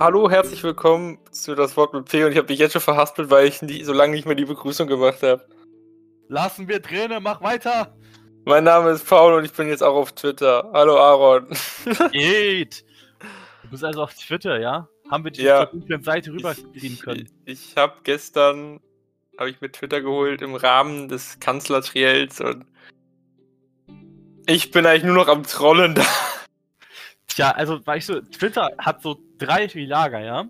hallo, herzlich willkommen zu das Wort mit P und ich habe mich jetzt schon verhaspelt, weil ich nie, so lange nicht mehr die Begrüßung gemacht habe. Lassen wir Träne, mach weiter! Mein Name ist Paul und ich bin jetzt auch auf Twitter. Hallo Aaron. Geht! Du bist also auf Twitter, ja? Haben wir die Ja. dunklen Seite rübergehen können? Ich, ich habe gestern, habe ich mir Twitter geholt im Rahmen des Kanzlertriels und ich bin eigentlich nur noch am Trollen da. Tja, also, weißt du, Twitter hat so drei Lager, ja?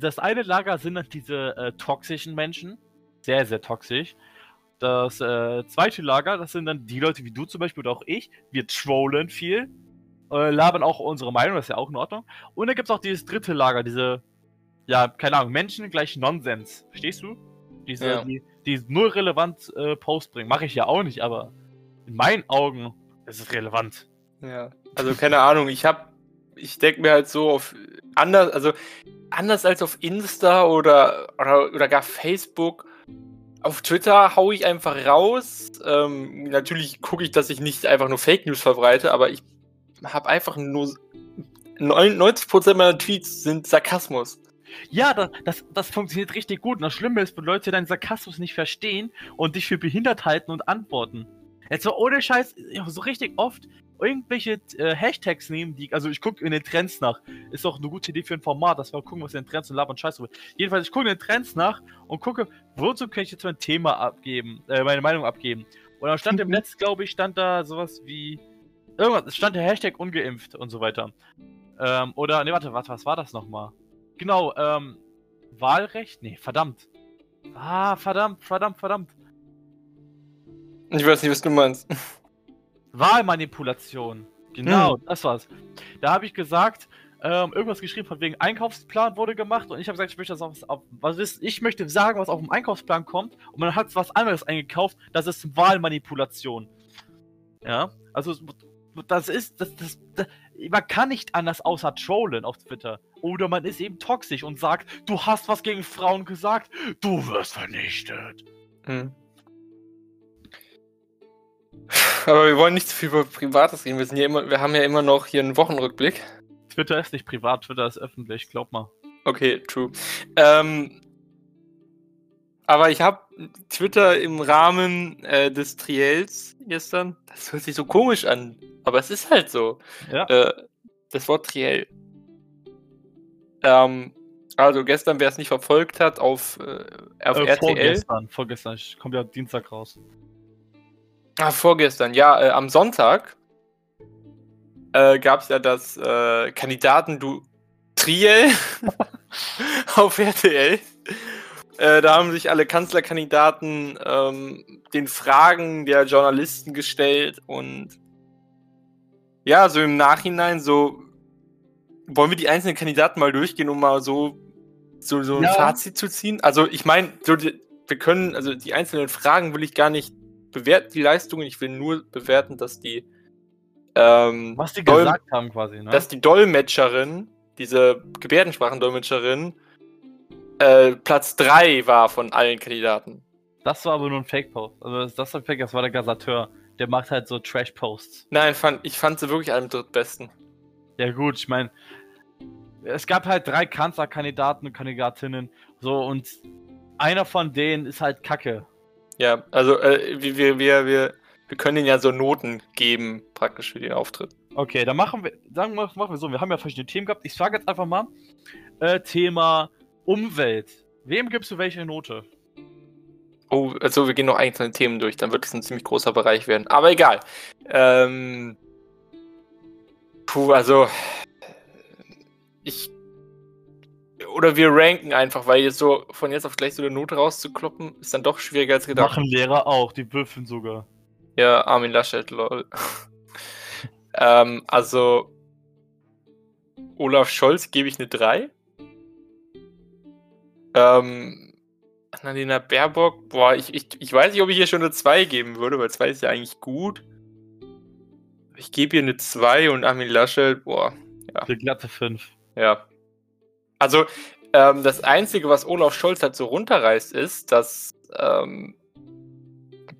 Das eine Lager sind dann diese äh, toxischen Menschen. Sehr, sehr toxisch. Das äh, zweite Lager, das sind dann die Leute wie du zum Beispiel oder auch ich. Wir trollen viel. Äh, labern auch unsere Meinung, das ist ja auch in Ordnung. Und dann gibt es auch dieses dritte Lager, diese, ja, keine Ahnung, Menschen gleich Nonsens. Verstehst du? Diese, Ja. die, die null relevant äh, Post bringen. Mache ich ja auch nicht, aber in meinen Augen ist es relevant. Ja, also keine Ahnung, ich habe, ich denke mir halt so auf anders, also anders als auf Insta oder, oder, oder gar Facebook, auf Twitter hau ich einfach raus. Ähm, natürlich gucke ich, dass ich nicht einfach nur Fake News verbreite, aber ich habe einfach nur 90% meiner Tweets sind Sarkasmus. Ja, das, das, das funktioniert richtig gut. Und das Schlimme ist, wenn Leute deinen Sarkasmus nicht verstehen und dich für behindert halten und antworten. Jetzt so ohne Scheiß, so richtig oft irgendwelche äh, Hashtags nehmen, die, also ich gucke in den Trends nach. Ist auch eine gute Idee für ein Format, dass wir gucken, was in den Trends und labern Scheiß drüber. Jedenfalls, ich gucke in den Trends nach und gucke, wozu kann ich jetzt mein Thema abgeben, äh, meine Meinung abgeben. Und dann stand im Netz, glaube ich, stand da sowas wie, irgendwas, es stand der Hashtag ungeimpft und so weiter. Ähm, oder, ne, warte, was, was war das nochmal? Genau, ähm, Wahlrecht? Nee, verdammt. Ah, verdammt, verdammt, verdammt. Ich weiß nicht, was du meinst. Wahlmanipulation. Genau, das war's. Da habe ich gesagt, ähm, irgendwas geschrieben von wegen Einkaufsplan wurde gemacht und ich habe gesagt, ich möchte das auf, auf was ist, ich möchte sagen, was auf dem Einkaufsplan kommt und man hat was anderes eingekauft, das ist Wahlmanipulation. Ja, also das ist, das, das, das, man kann nicht anders außer trollen auf Twitter. Oder man ist eben toxisch und sagt, du hast was gegen Frauen gesagt, du wirst vernichtet. Hm. Aber wir wollen nicht zu viel über Privates reden. Wir, sind ja immer, wir haben ja immer noch hier einen Wochenrückblick. Twitter ist nicht privat, Twitter ist öffentlich, glaub mal. Okay, true. Ähm, aber ich habe Twitter im Rahmen äh, des Triels gestern. Das hört sich so komisch an, aber es ist halt so. Ja. Äh, das Wort Triel. Ähm, also gestern, wer es nicht verfolgt hat, auf, äh, auf Äh, RTL. vorgestern, vorgestern, ich kommt ja Dienstag raus. Ah, vorgestern, ja, äh, am Sonntag äh, gab es ja das äh, Kandidaten-Du Triel auf RTL. Äh, da haben sich alle Kanzlerkandidaten ähm, den Fragen der Journalisten gestellt und ja, so im Nachhinein so wollen wir die einzelnen Kandidaten mal durchgehen, um mal so, so, so ein Ja. Fazit zu ziehen. Also ich meine, so, wir können, also die einzelnen Fragen will ich gar nicht bewerten, die Leistungen. Ich will nur bewerten, dass die ähm, Was die Dol- gesagt haben quasi, ne? dass die Dolmetscherin, diese Gebärdensprachendolmetscherin, äh, Platz 3 war von allen Kandidaten. Das war aber nur ein Fake-Post. Also das, war Fake, das war der Gasateur. Der macht halt so Trash-Posts. Nein, fand, ich fand sie wirklich am drittbesten. Ja gut, ich meine, es gab halt drei Kanzlerkandidaten und Kandidatinnen. So, und einer von denen ist halt Kacke. Ja, also äh, wir, wir, wir, wir, können ihnen ja so Noten geben, praktisch für den Auftritt. Okay, dann machen wir, wir, machen wir so, wir haben ja verschiedene Themen gehabt. Ich sage jetzt einfach mal, äh, Thema Umwelt. Wem gibst du welche Note? Oh, also wir gehen noch einzelne Themen durch, dann wird es ein ziemlich großer Bereich werden. Aber egal. Ähm, puh, also ich oder wir ranken einfach, weil jetzt so von jetzt auf gleich so eine Note rauszukloppen, ist dann doch schwieriger als gedacht. Machen Lehrer auch, die würfeln sogar. Ja, Armin Laschet, lol. ähm, also Olaf Scholz gebe ich eine 3. Ähm, Annalena Baerbock, boah, ich, ich, ich weiß nicht, ob ich hier schon eine 2 geben würde, weil 2 ist ja eigentlich gut. Ich gebe ihr eine 2 und Armin Laschet, boah, Die glatte 5. ja. Also, ähm, das Einzige, was Olaf Scholz halt so runterreißt, ist, dass ähm,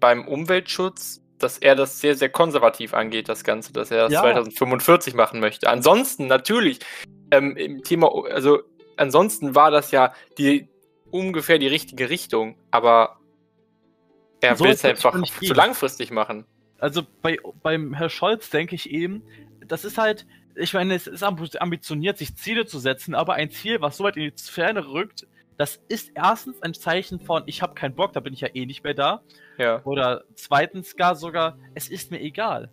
beim Umweltschutz, dass er das sehr, sehr konservativ angeht, das Ganze, dass er das Ja. 2045 machen möchte. Ansonsten, natürlich, ähm, im Thema, also ansonsten war das ja die ungefähr die richtige Richtung, aber er So will es einfach zu langfristig machen. Also bei, beim Herr Scholz denke ich eben, das ist halt, ich meine, es ist ambi- ambitioniert, sich Ziele zu setzen, aber ein Ziel, was so weit in die Ferne rückt, das ist erstens ein Zeichen von, ich habe keinen Bock, da bin ich ja eh nicht mehr da. Ja. Oder zweitens gar sogar, es ist mir egal.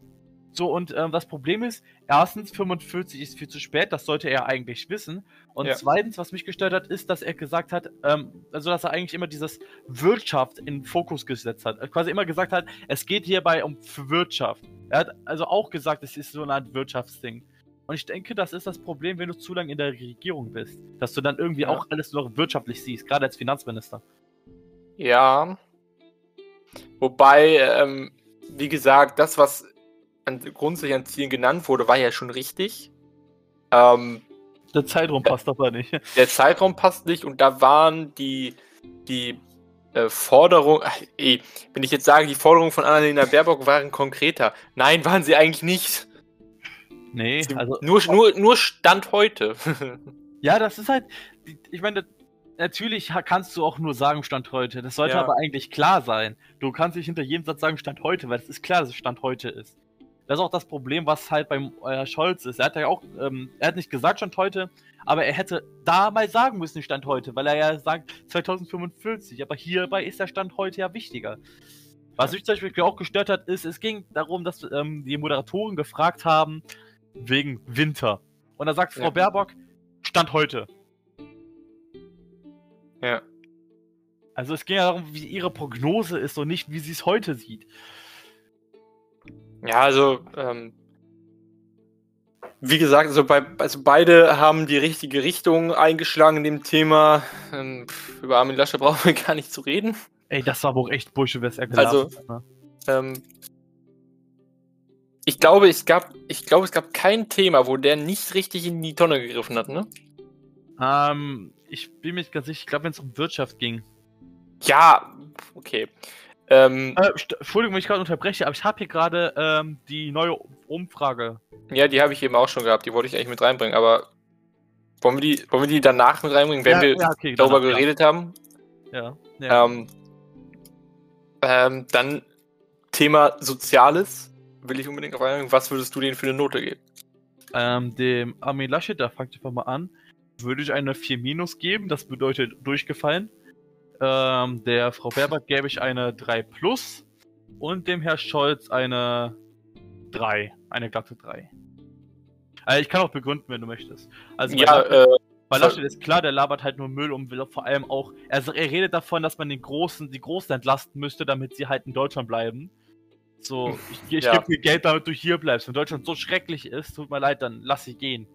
So, und ähm, das Problem ist, erstens, 45 ist viel zu spät, das sollte er eigentlich wissen. Und Ja. zweitens, was mich gestört hat, ist, dass er gesagt hat, ähm, also dass er eigentlich immer dieses Wirtschaft in den Fokus gesetzt hat. Quasi immer gesagt hat, es geht hierbei um Wirtschaft. Er hat also auch gesagt, es ist so eine Art Wirtschaftsding. Und ich denke, das ist das Problem, wenn du zu lange in der Regierung bist. Dass du dann irgendwie Ja. auch alles nur noch wirtschaftlich siehst, gerade als Finanzminister. Ja. Wobei, ähm, wie gesagt, das, was an, grundsätzlich an Zielen genannt wurde, war ja schon richtig. Ähm, Der Zeitraum passt aber nicht. der Zeitraum passt nicht und da waren die, die äh, Forderungen, wenn ich jetzt sage, die Forderungen von Annalena Baerbock waren konkreter. Nein, waren sie eigentlich nicht. Nee, also nur, nur, nur Stand heute. Ja, das ist halt, ich meine, natürlich kannst du auch nur sagen Stand heute. Das sollte Ja. aber eigentlich klar sein. Du kannst nicht hinter jedem Satz sagen Stand heute, weil es ist klar, dass es Stand heute ist. Das ist auch das Problem, was halt beim äh, Scholz ist. Er hat ja auch, ähm, er hat nicht gesagt Stand heute, aber er hätte da mal sagen müssen Stand heute, weil er ja sagt 2045. Aber hierbei ist der Stand heute ja wichtiger. Was mich zum Beispiel auch gestört hat, ist, es ging darum, dass ähm, die Moderatoren gefragt haben wegen Winter. Und da sagt Frau Ja. Baerbock, Stand heute. ja. Also es ging ja darum, wie ihre Prognose ist und nicht, wie sie es heute sieht. Ja, also, ähm, wie gesagt, also, bei, also beide haben die richtige Richtung eingeschlagen in dem Thema. Ähm, über Armin Lasche brauchen wir gar nicht zu reden. Ey, das war aber auch echt Bursche, was er Also- gelabert hat, ne? Ähm, ich glaube, es gab, ich glaube, es gab kein Thema, wo der nicht richtig in die Tonne gegriffen hat, ne? Ähm, ich bin mir nicht ganz sicher, ich glaube, wenn es um Wirtschaft ging. Ja, okay. Ähm, Äh, Entschuldigung, wenn ich gerade unterbreche, aber ich habe hier gerade ähm, die neue Umfrage. ja, die habe ich eben auch schon gehabt, die wollte ich eigentlich mit reinbringen, aber wollen wir die, wollen wir die danach mit reinbringen, wenn wir okay, darüber danach, geredet haben? Ja, ja. ja. Ähm, ähm, dann Thema Soziales will ich unbedingt auf eingehen. Was würdest du denen für eine Note geben? Ähm, dem Armin Laschet, da fangt einfach mal an, würde ich eine 4 minus geben, das bedeutet durchgefallen. Ähm, der Frau Baerbock gäbe ich eine 3 plus und dem Herr Scholz eine 3, eine glatte 3. Also ich kann auch begründen, wenn du möchtest. Also bei Ja, Laschet, äh, bei voll. Laschet ist klar, der labert halt nur Müll und will vor allem auch, also er redet davon, dass man den Großen, die Großen entlasten müsste, damit sie halt in Deutschland bleiben. So, ich, ich Ja. gebe dir Geld, damit du hier bleibst. Wenn Deutschland so schrecklich ist, tut mir leid, dann lass sie gehen.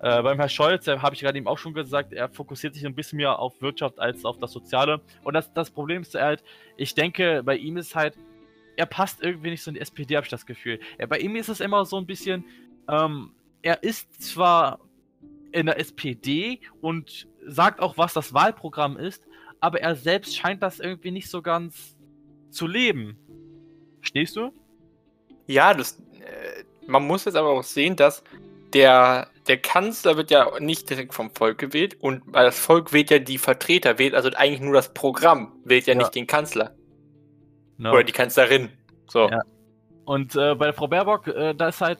Äh, beim Herrn Scholz, habe ich gerade eben auch schon gesagt, er fokussiert sich ein bisschen mehr auf Wirtschaft als auf das Soziale. Und das, das Problem ist halt, ich denke, bei ihm ist halt, er passt irgendwie nicht so in die SPD, habe ich das Gefühl. Ja, bei ihm ist es immer so ein bisschen, ähm, er ist zwar in der SPD und sagt auch, was das Wahlprogramm ist, aber er selbst scheint das irgendwie nicht so ganz zu leben. Stehst du? ja, das, äh, man muss jetzt aber auch sehen, dass der, der Kanzler wird ja nicht direkt vom Volk gewählt und weil das Volk wählt ja die Vertreter, wählt also eigentlich nur das Programm, wählt ja, Ja. nicht den Kanzler No. oder die Kanzlerin. So. Ja. Und äh, bei der Frau Baerbock, äh, da ist halt,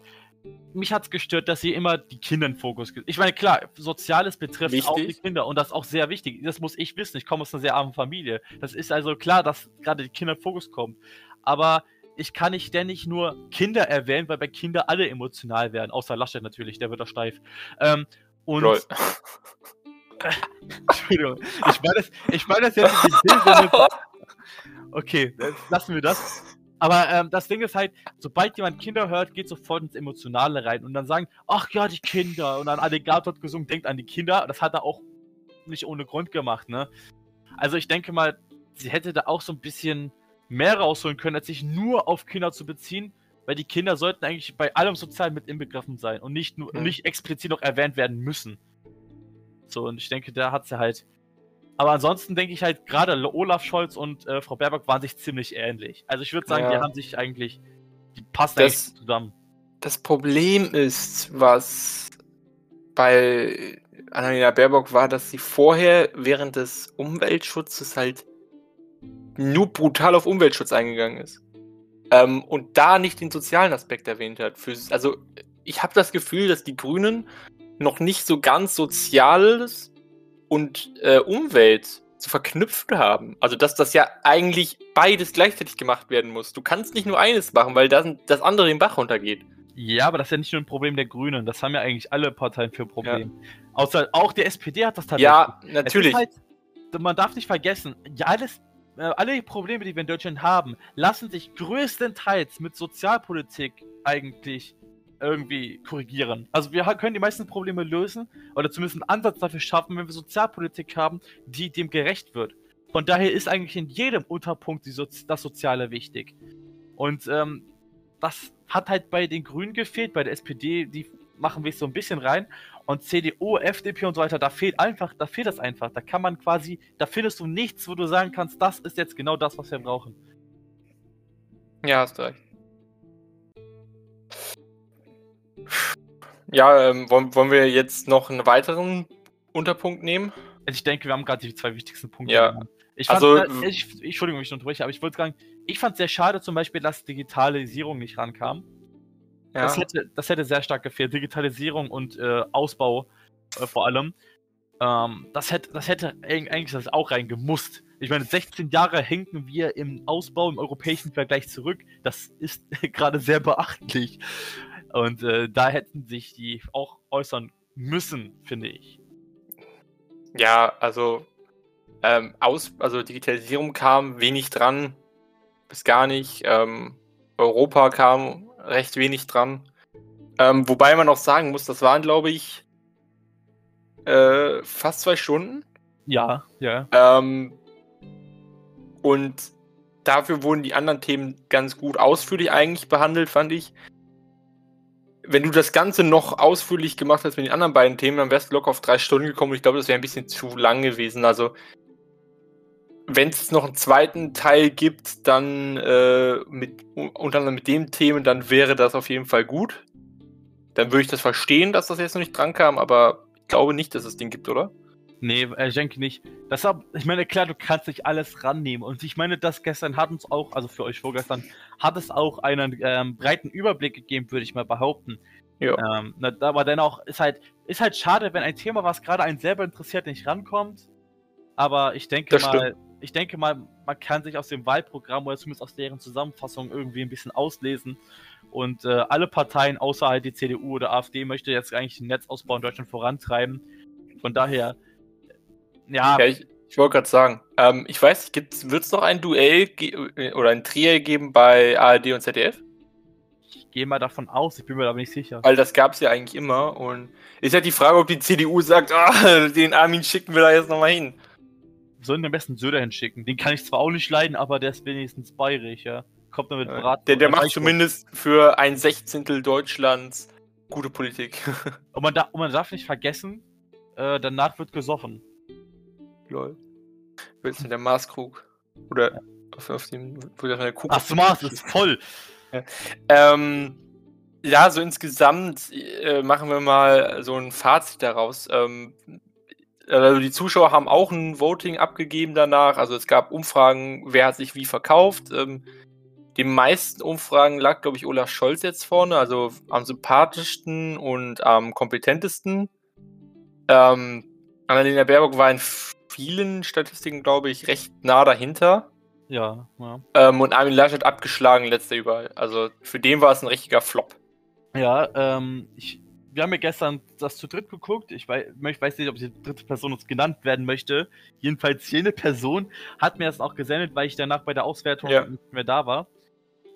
mich hat's gestört, dass sie immer die Kinder in Fokus Ich meine, klar, Soziales betrifft auch die Wichtig. Kinder und das ist auch sehr wichtig. Das muss ich wissen. Ich komme aus einer sehr armen Familie. Das ist also klar, dass gerade die Kinder in Fokus kommen. Aber ich kann nicht ständig nur Kinder erwähnen, weil bei Kindern alle emotional werden. Außer Laschet natürlich, der wird da steif. Ähm, und Lol. Entschuldigung, ich meine das, ich meine das jetzt in dem Sinne. Okay, lassen wir das. Aber ähm, das Ding ist halt, sobald jemand Kinder hört, geht sofort ins Emotionale rein und dann sagen, ach ja, die Kinder. Und dann Alligator hat gesungen, denkt an die Kinder. Das hat er auch nicht ohne Grund gemacht, ne? Also ich denke mal, sie hätte da auch so ein bisschen mehr rausholen können, als sich nur auf Kinder zu beziehen, weil die Kinder sollten eigentlich bei allem sozial mit inbegriffen sein und nicht nur Hm. nicht explizit noch erwähnt werden müssen. So, und ich denke, da hat sie halt. Aber ansonsten denke ich halt, gerade Olaf Scholz und äh, Frau Baerbock waren sich ziemlich ähnlich. Also ich würde sagen, die Ja. haben sich eigentlich. Die passen Das- eigentlich zusammen. Das Problem ist, was bei Annalena Baerbock war, dass sie vorher während des Umweltschutzes halt nur brutal auf Umweltschutz eingegangen ist. Ähm, und da nicht den sozialen Aspekt erwähnt hat. Für, also ich habe das Gefühl, dass die Grünen noch nicht so ganz Soziales und äh, Umwelt zu verknüpft haben. Also dass das ja eigentlich beides gleichzeitig gemacht werden muss. Du kannst nicht nur eines machen, weil das, das andere den Bach runtergeht. Ja, aber das ist ja nicht nur ein Problem der Grünen. Das haben ja eigentlich alle Parteien für Probleme. Ja. Außer auch die SPD hat das tatsächlich. Ja, natürlich. Halt, man darf nicht vergessen, ja, alles, äh, alle Probleme, die wir in Deutschland haben, lassen sich größtenteils mit Sozialpolitik eigentlich irgendwie korrigieren. Also wir können die meisten Probleme lösen oder zumindest einen Ansatz dafür schaffen, wenn wir Sozialpolitik haben, die dem gerecht wird. Von daher ist eigentlich in jedem Unterpunkt so das Soziale wichtig. Und ähm, das hat halt bei den Grünen gefehlt, bei der SPD, die machen wir so ein bisschen rein. Und CDU, FDP und so weiter, da fehlt einfach, da fehlt das einfach. Da kann man quasi, da findest du nichts, wo du sagen kannst, das ist jetzt genau das, was wir brauchen. Ja, hast du recht. Ja, ähm, wollen, wollen wir jetzt noch einen weiteren Unterpunkt nehmen? Also ich denke, wir haben gerade die zwei wichtigsten Punkte. Ja. Ich fand, also, ich, ich, Entschuldigung, ich unterbreche, aber ich wollte sagen, ich fand es sehr schade zum Beispiel, dass Digitalisierung nicht rankam. Ja. Das, hätte, das hätte sehr stark gefehlt. Digitalisierung und äh, Ausbau äh, vor allem. Ähm, das, hätte, das hätte eigentlich das auch reingemusst. Ich meine, 16 Jahre hinken wir im Ausbau im europäischen Vergleich zurück. Das ist gerade sehr beachtlich. Und äh, da hätten sich die auch äußern müssen, finde ich. Ja, also ähm, aus, also Digitalisierung kam wenig dran, bis gar nicht. Ähm, Europa kam recht wenig dran. Ähm, wobei man auch sagen muss, das waren, glaube ich, äh, fast zwei Stunden. Ja, ja. Ähm, und dafür wurden die anderen Themen ganz gut ausführlich eigentlich behandelt, fand ich wenn du das Ganze noch ausführlich gemacht hast mit den anderen beiden Themen, dann wärst du locker auf drei Stunden gekommen. Ich glaube, das wäre ein bisschen zu lang gewesen. Also, wenn es noch einen zweiten Teil gibt, dann äh, mit, unter anderem mit dem Themen, dann wäre das auf jeden Fall gut. Dann würde ich das verstehen, dass das jetzt noch nicht dran kam, aber ich glaube nicht, dass es den gibt, oder? Nee, äh, ich denke nicht. Deshalb, ich meine, klar, du kannst nicht alles rannehmen. Und ich meine, das gestern hat uns auch, also für euch vorgestern, hat es auch einen ähm, breiten Überblick gegeben, würde ich mal behaupten. Ja. Ähm, aber dennoch ist halt, ist halt schade, wenn ein Thema, was gerade einen selber interessiert, nicht rankommt. Aber ich denke das mal, stimmt. ich denke mal, man kann sich aus dem Wahlprogramm oder zumindest aus deren Zusammenfassung irgendwie ein bisschen auslesen. Und äh, alle Parteien, außer halt die CDU oder AfD, möchte jetzt eigentlich den Netzausbau in Deutschland vorantreiben. Von daher ja. ja ich, ich wollte gerade sagen, ähm, ich weiß nicht, wird es noch ein Duell oder ein Triell geben bei ARD und ZDF? Ich gehe mal davon aus, ich bin mir aber nicht sicher. Weil das gab es ja eigentlich immer und ist ja die Frage, ob die CDU sagt, oh, den Armin schicken wir da jetzt nochmal hin. Sollen den besten Söder hinschicken. Den kann ich zwar auch nicht leiden, aber der ist wenigstens bayerisch, ja. Kommt damit Brat. Der, der macht zumindest für ein Sechzehntel Deutschlands gute Politik. und, man da, und man darf nicht vergessen, äh, danach wird gesoffen. Lol. Willst du der Maßkrug? Oder ja. auf, auf dem, wo der Kugel. Ach, das Maß ist voll! Ja. Ähm, ja, so insgesamt äh, machen wir mal so ein Fazit daraus. Ähm, also die Zuschauer haben auch ein Voting abgegeben danach. Also es gab Umfragen, wer hat sich wie verkauft. Ähm, die meisten Umfragen lag, glaube ich, Olaf Scholz jetzt vorne, also am sympathischsten und am kompetentesten. Ähm, Annalena Baerbock war in vielen Statistiken, glaube ich, recht nah dahinter. Ja, ja. Ähm, und Armin Laschet abgeschlagen letzter überall. Also für den war es ein richtiger Flop. Ja, ähm, ich, wir haben ja gestern das zu dritt geguckt. Ich weiß, ich weiß nicht, ob die dritte Person uns genannt werden möchte. Jedenfalls jene Person hat mir das auch gesendet, weil ich danach bei der Auswertung ja. nicht mehr da war.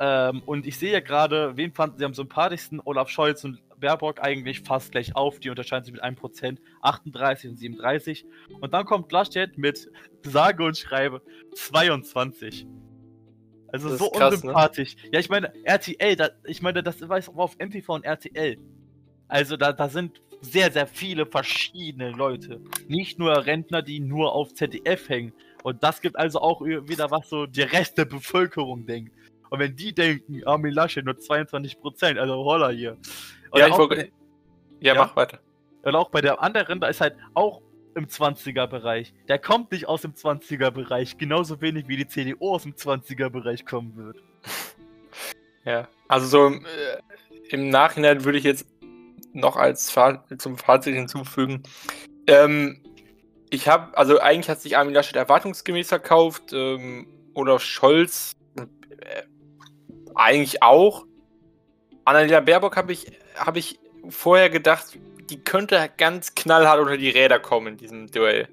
Ähm, und ich sehe ja gerade, wen fanden sie am sympathischsten? Olaf Scholz und Baerbock eigentlich fast gleich auf. Die unterscheiden sich mit 1%, 38 und 37. Und dann kommt Laschet mit sage und schreibe 22. Also so krass, ne? unsympathisch. Ne? Ja, ich meine, RTL, da, ich meine, das war auf MTV und RTL. Also da, da sind sehr, sehr viele verschiedene Leute. Nicht nur Rentner, die nur auf ZDF hängen. Und das gibt also auch wieder was so die Rest der Bevölkerung denkt. Und wenn die denken, Armin Laschet nur 22% also holla hier. Ja, ich wollte, ja, ja, mach weiter. Und auch bei der anderen, da ist halt auch im 20er-Bereich. Der kommt nicht aus dem 20er-Bereich, genauso wenig wie die CDU aus dem 20er-Bereich kommen wird. Ja, also so im, äh, im Nachhinein würde ich jetzt noch als Fa zum Fazit hinzufügen. Ähm, ich habe, also eigentlich hat sich Armin Laschet erwartungsgemäß verkauft, ähm, Olaf Scholz äh, eigentlich auch. Annalena Baerbock habe ich, hab ich vorher gedacht, die könnte ganz knallhart unter die Räder kommen in diesem Duell.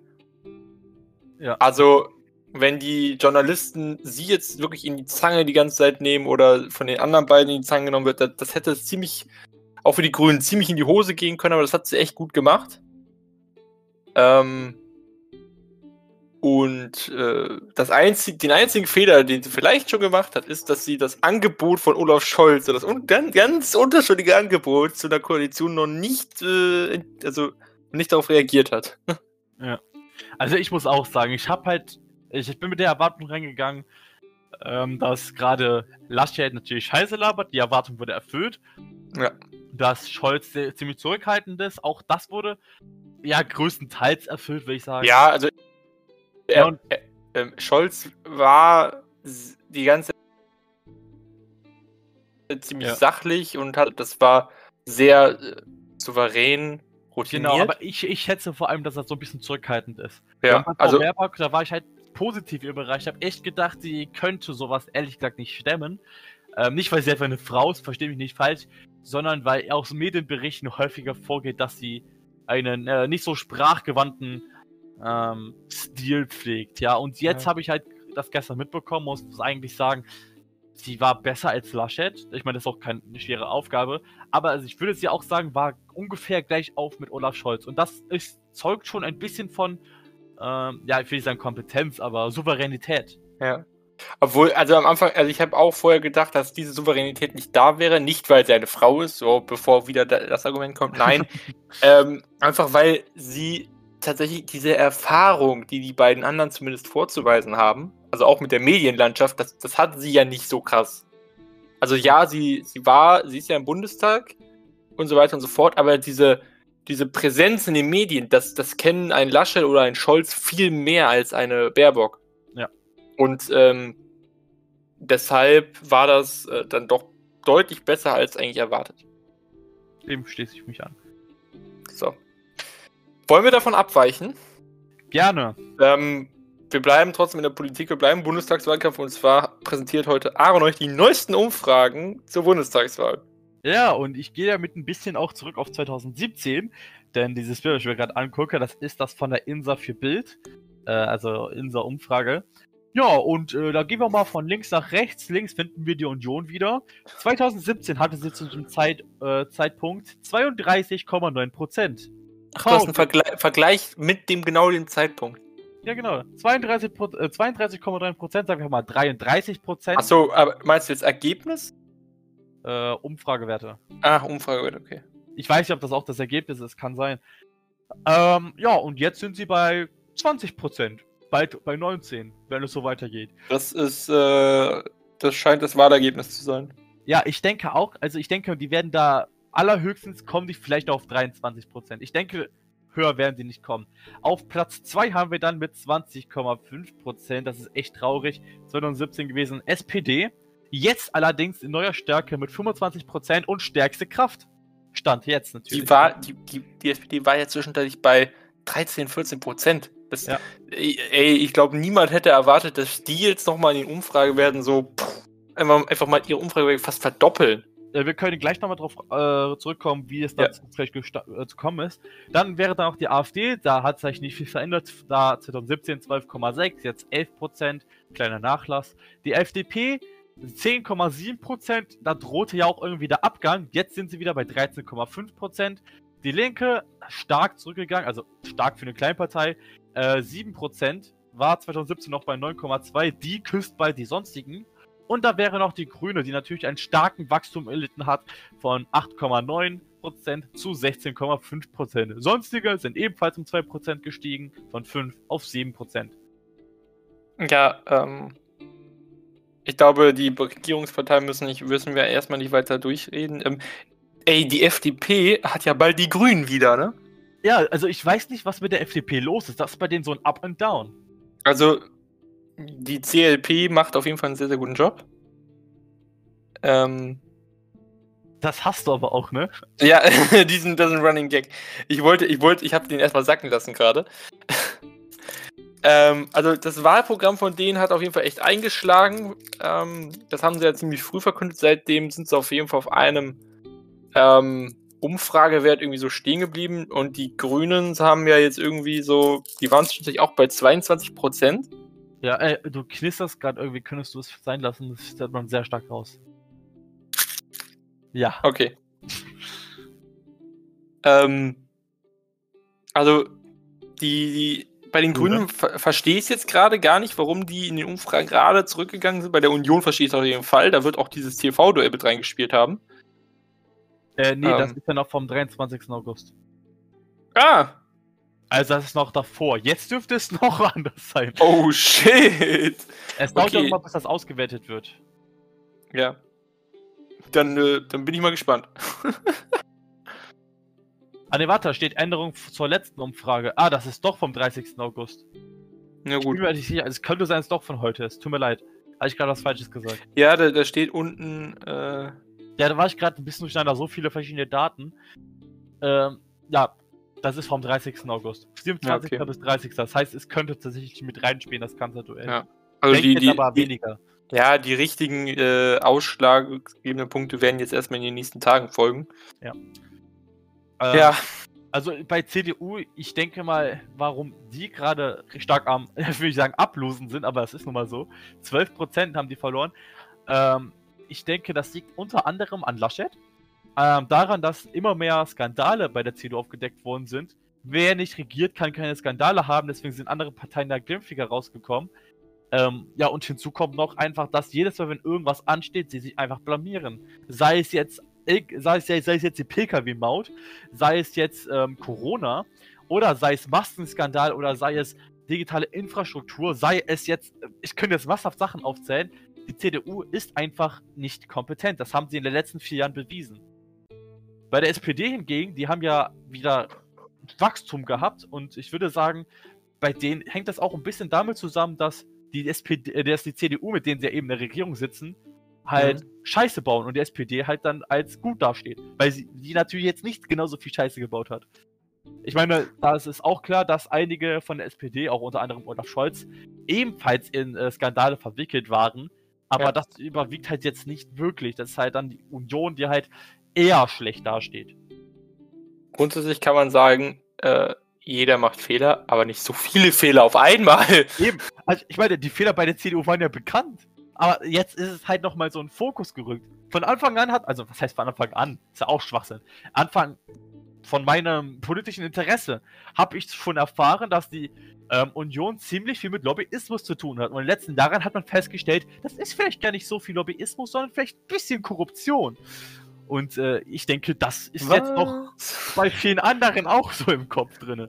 Ja. Also, wenn die Journalisten sie jetzt wirklich in die Zange die ganze Zeit nehmen oder von den anderen beiden in die Zange genommen wird, das, das hätte es ziemlich, auch für die Grünen, ziemlich in die Hose gehen können, aber das hat sie echt gut gemacht. Ähm, und äh, das einzig, den einzigen Fehler, den sie vielleicht schon gemacht hat, ist, dass sie das Angebot von Olaf Scholz, das un ganz, ganz unterschiedliche Angebot zu der Koalition noch nicht, äh, also nicht darauf reagiert hat. Ja. Also ich muss auch sagen, ich habe halt, ich, ich, bin mit der Erwartung reingegangen, ähm, dass gerade Laschet natürlich scheiße labert, die Erwartung wurde erfüllt. Ja. Dass Scholz ziemlich zurückhaltend ist, auch das wurde ja größtenteils erfüllt, würde ich sagen. Ja, also er, er, äh, Scholz war die ganze ziemlich ja. sachlich und hat, das war sehr äh, souverän routiniert. Genau, aber ich, ich schätze vor allem, dass er so ein bisschen zurückhaltend ist. Ja, also Baerbock, da war ich halt positiv überrascht. Ich habe echt gedacht, sie könnte sowas ehrlich gesagt nicht stemmen. Ähm, nicht, weil sie einfach eine Frau ist, verstehe mich nicht falsch, sondern weil aus Medienberichten häufiger vorgeht, dass sie einen äh, nicht so sprachgewandten ähm, Stil pflegt. Ja, und jetzt ja. habe ich halt das gestern mitbekommen, muss eigentlich sagen, sie war besser als Laschet. Ich meine, das ist auch keine schwere Aufgabe. Aber also ich würde sie auch sagen, war ungefähr gleich auf mit Olaf Scholz. Und das ist, zeugt schon ein bisschen von, ähm, ja, ich will nicht sagen Kompetenz, aber Souveränität. Ja. Obwohl, also am Anfang, also ich habe auch vorher gedacht, dass diese Souveränität nicht da wäre, nicht weil sie eine Frau ist, so bevor wieder das Argument kommt, nein, ähm, einfach weil sie tatsächlich diese Erfahrung, die die beiden anderen zumindest vorzuweisen haben, also auch mit der Medienlandschaft, das, das hat sie ja nicht so krass. Also ja, sie, sie war, sie ist ja im Bundestag und so weiter und so fort, aber diese, diese Präsenz in den Medien, das, das kennen ein Laschet oder ein Scholz viel mehr als eine Baerbock. Ja. Und ähm, deshalb war das äh, dann doch deutlich besser als eigentlich erwartet. Dem schließe ich mich an. So. Wollen wir davon abweichen? Gerne. Ähm, wir bleiben trotzdem in der Politik, wir bleiben im Bundestagswahlkampf und zwar präsentiert heute Aaron euch die neuesten Umfragen zur Bundestagswahl. Ja, und ich gehe damit ein bisschen auch zurück auf 2017, denn dieses Bild, das ich mir gerade angucke, das ist das von der INSA für Bild, äh, also INSA-Umfrage. Ja, und äh, da gehen wir mal von links nach rechts. Links finden wir die Union wieder. 2017 hatte sie zu diesem Zeit, äh, Zeitpunkt 32,9 Prozent. Ach, du hast einen Vergle Vergleich mit dem genau dem Zeitpunkt. Ja, genau. 32,3 äh, 32 Prozent, sagen wir mal 33 Prozent. Achso, aber meinst du jetzt Ergebnis? Äh, Umfragewerte. Ah, Umfragewerte, okay. Ich weiß nicht, ob das auch das Ergebnis ist, kann sein. Ähm, ja, und jetzt sind sie bei 20 Prozent. Bald bei 19, wenn es so weitergeht. Das ist, äh, das scheint das Wahlergebnis zu sein. Ja, ich denke auch, also ich denke, die werden da allerhöchstens kommen die vielleicht auf 23%. Ich denke, höher werden sie nicht kommen. Auf Platz 2 haben wir dann mit 20,5%. Das ist echt traurig. 2017 gewesen SPD. Jetzt allerdings in neuer Stärke mit 25% und stärkste Kraft. Stand jetzt natürlich. Die, war, die, die, die SPD war ja zwischenzeitlich bei 13, 14 Prozent. Das, ja. Ey, ich glaube, niemand hätte erwartet, dass die jetzt nochmal in den Umfragewerten so pff, einfach, einfach mal ihre Umfrage fast verdoppeln. Äh, wir können gleich nochmal drauf äh, zurückkommen, wie es dazu ja. vielleicht äh, zu kommen ist. Dann wäre dann auch die AfD, da hat sich nicht viel verändert, da 2017 12,6, jetzt 11 Prozent, kleiner Nachlass. Die FDP 10,7 Prozent, da drohte ja auch irgendwie der Abgang, jetzt sind sie wieder bei 13,5 Prozent. Die Linke stark zurückgegangen, also stark für eine Kleinpartei, äh, 7 Prozent, war 2017 noch bei 9,2, die küsst bald die sonstigen. Und da wäre noch die Grüne, die natürlich einen starken Wachstum erlitten hat von 8,9% zu 16,5%. Sonstige sind ebenfalls um 2% gestiegen, von 5 auf 7%. Ja, ähm, ich glaube, die Regierungsparteien müssen, nicht, müssen wir erstmal nicht weiter durchreden. Ähm, ey, die FDP hat ja bald die Grünen wieder, ne? Ja, also ich weiß nicht, was mit der FDP los ist. Das ist bei denen so ein Up and Down. Also, die CLP macht auf jeden Fall einen sehr, sehr guten Job. Ähm, Das hast du aber auch, ne? ja, diesen, das ist ein Running Gag. Ich wollte, ich wollte, ich habe den erstmal sacken lassen gerade. ähm, also das Wahlprogramm von denen hat auf jeden Fall echt eingeschlagen. Ähm, das haben sie ja ziemlich früh verkündet. Seitdem sind sie auf jeden Fall auf einem ähm, Umfragewert irgendwie so stehen geblieben. Und die Grünen haben ja jetzt irgendwie so, die waren zwischendurch auch bei 22 Prozent. Ja, ey, du knisterst gerade irgendwie, könntest du es sein lassen. Das stellt man sehr stark raus. Ja. Okay. ähm, also, die, die, bei den Grünen ver verstehe ich jetzt gerade gar nicht, warum die in den Umfragen gerade zurückgegangen sind. Bei der Union verstehe ich es auf jeden Fall. Da wird auch dieses TV-Duell mit reingespielt haben. Äh, nee, das Ähm. ist ja noch vom 23. August. Ah! Also das ist noch davor. Jetzt dürfte es noch anders sein. Oh shit! Es dauert ja Okay. noch mal, bis das ausgewertet wird. Ja. Dann, äh, dann bin ich mal gespannt. Ah ne, warte, da steht Änderung zur letzten Umfrage. Ah, das ist doch vom 30. August. Na Ich bin gut. mir nicht sicher. Es könnte sein, es ist doch von heute ist. Tut mir leid. Habe ich gerade was Falsches gesagt. Ja, da, da steht unten, äh, Ja, da war ich gerade ein bisschen durcheinander. So viele verschiedene Daten. Ähm, ja, das ist vom 30. August. 27. Ja, okay. bis 30. Das heißt, es könnte tatsächlich mit reinspielen, das ganze Duell. Ja. also die, die, aber weniger. ja, die richtigen äh, ausschlaggebenden Punkte werden jetzt erstmal in den nächsten Tagen folgen. Äh, ja, Also bei CDU, ich denke mal, warum die gerade stark am, will ich sagen, ablosen sind, aber es ist nun mal so. 12% haben die verloren. Ähm, ich denke, das liegt unter anderem an Laschet. Ähm, daran, dass immer mehr Skandale bei der CDU aufgedeckt worden sind. Wer nicht regiert, kann keine Skandale haben, deswegen sind andere Parteien da glimpflicher rausgekommen. Ähm, ja, und hinzu kommt noch einfach, dass jedes Mal, wenn irgendwas ansteht, sie sich einfach blamieren. Sei es jetzt, sei es, sei es jetzt die Pkw-Maut, sei es jetzt ähm, Corona oder sei es Maskenskandal oder sei es digitale Infrastruktur, sei es jetzt, ich könnte jetzt massenhaft Sachen aufzählen, die CDU ist einfach nicht kompetent. Das haben sie in den letzten vier Jahren bewiesen. Bei der SPD hingegen, die haben ja wieder Wachstum gehabt und ich würde sagen, bei denen hängt das auch ein bisschen damit zusammen, dass die SPD, äh, dass die CDU, mit denen sie ja eben in der Regierung sitzen, halt Scheiße bauen und die SPD halt dann als gut dasteht. Weil sie die natürlich jetzt nicht genauso viel Scheiße gebaut hat. Ich meine, da ist es auch klar, dass einige von der SPD, auch unter anderem Olaf Scholz, ebenfalls in äh, Skandale verwickelt waren. Aber Ja. das überwiegt halt jetzt nicht wirklich. Das ist halt dann die Union, die halt eher schlecht dasteht. grundsätzlich kann man sagen, äh, jeder macht Fehler, aber nicht so viele Fehler auf einmal. Eben. Also ich meine, die Fehler bei der CDU waren ja bekannt. Aber jetzt ist es halt nochmal so ein Fokus gerückt. Von Anfang an hat, also was heißt von Anfang an? Ist ja auch Schwachsinn. Anfang von meinem politischen Interesse habe ich schon erfahren, dass die ähm, Union ziemlich viel mit Lobbyismus zu tun hat. Und in den letzten Jahren hat man festgestellt, das ist vielleicht gar nicht so viel Lobbyismus, sondern vielleicht ein bisschen Korruption. Und äh, ich denke, das ist jetzt noch bei vielen anderen auch so im Kopf drin.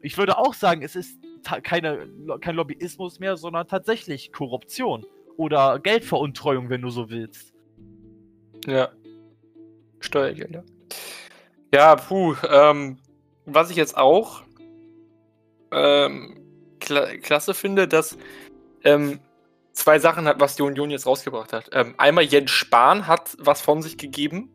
Ich würde auch sagen, es ist keine, kein Lobbyismus mehr, sondern tatsächlich Korruption oder Geldveruntreuung, wenn du so willst. Ja. Steuergelder. Ja, puh. Ähm, was ich jetzt auch ähm, kla klasse finde, dass ähm, zwei Sachen hat, was die Union jetzt rausgebracht hat. Ähm, einmal Jens Spahn hat was von sich gegeben,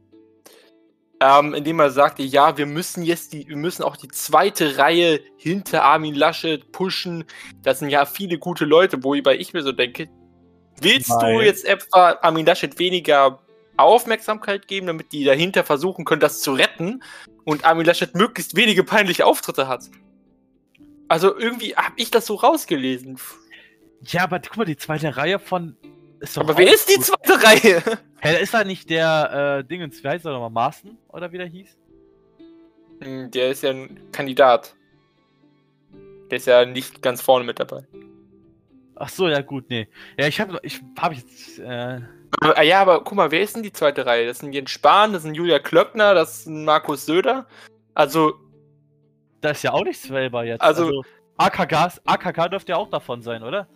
ähm, indem er sagte, ja, wir müssen jetzt die, wir müssen auch die zweite Reihe hinter Armin Laschet pushen. Das sind ja viele gute Leute, wobei ich mir so denke, willst du Nein. jetzt etwa Armin Laschet weniger Aufmerksamkeit geben, damit die dahinter versuchen können, das zu retten und Armin Laschet möglichst wenige peinliche Auftritte hat? Also irgendwie habe ich das so rausgelesen. Ja, aber guck mal, die zweite Reihe von. Aber wer ist die gut. zweite Reihe? Hä, ist da nicht der äh, Dingens, wie heißt er nochmal? Maaßen? Oder wie der hieß? Hm, Der ist ja ein Kandidat. Der ist ja nicht ganz vorne mit dabei. Ach so, ja, gut, nee. Ja, ich habe ich hab jetzt. Äh, Aber, ah ja, aber guck mal, wer ist denn die zweite Reihe? Das sind Jens Spahn, das sind Julia Klöckner, das sind Markus Söder. Also, da ist ja auch nichts wählbar jetzt. Also- AKK, AKK dürfte ja auch davon sein, oder?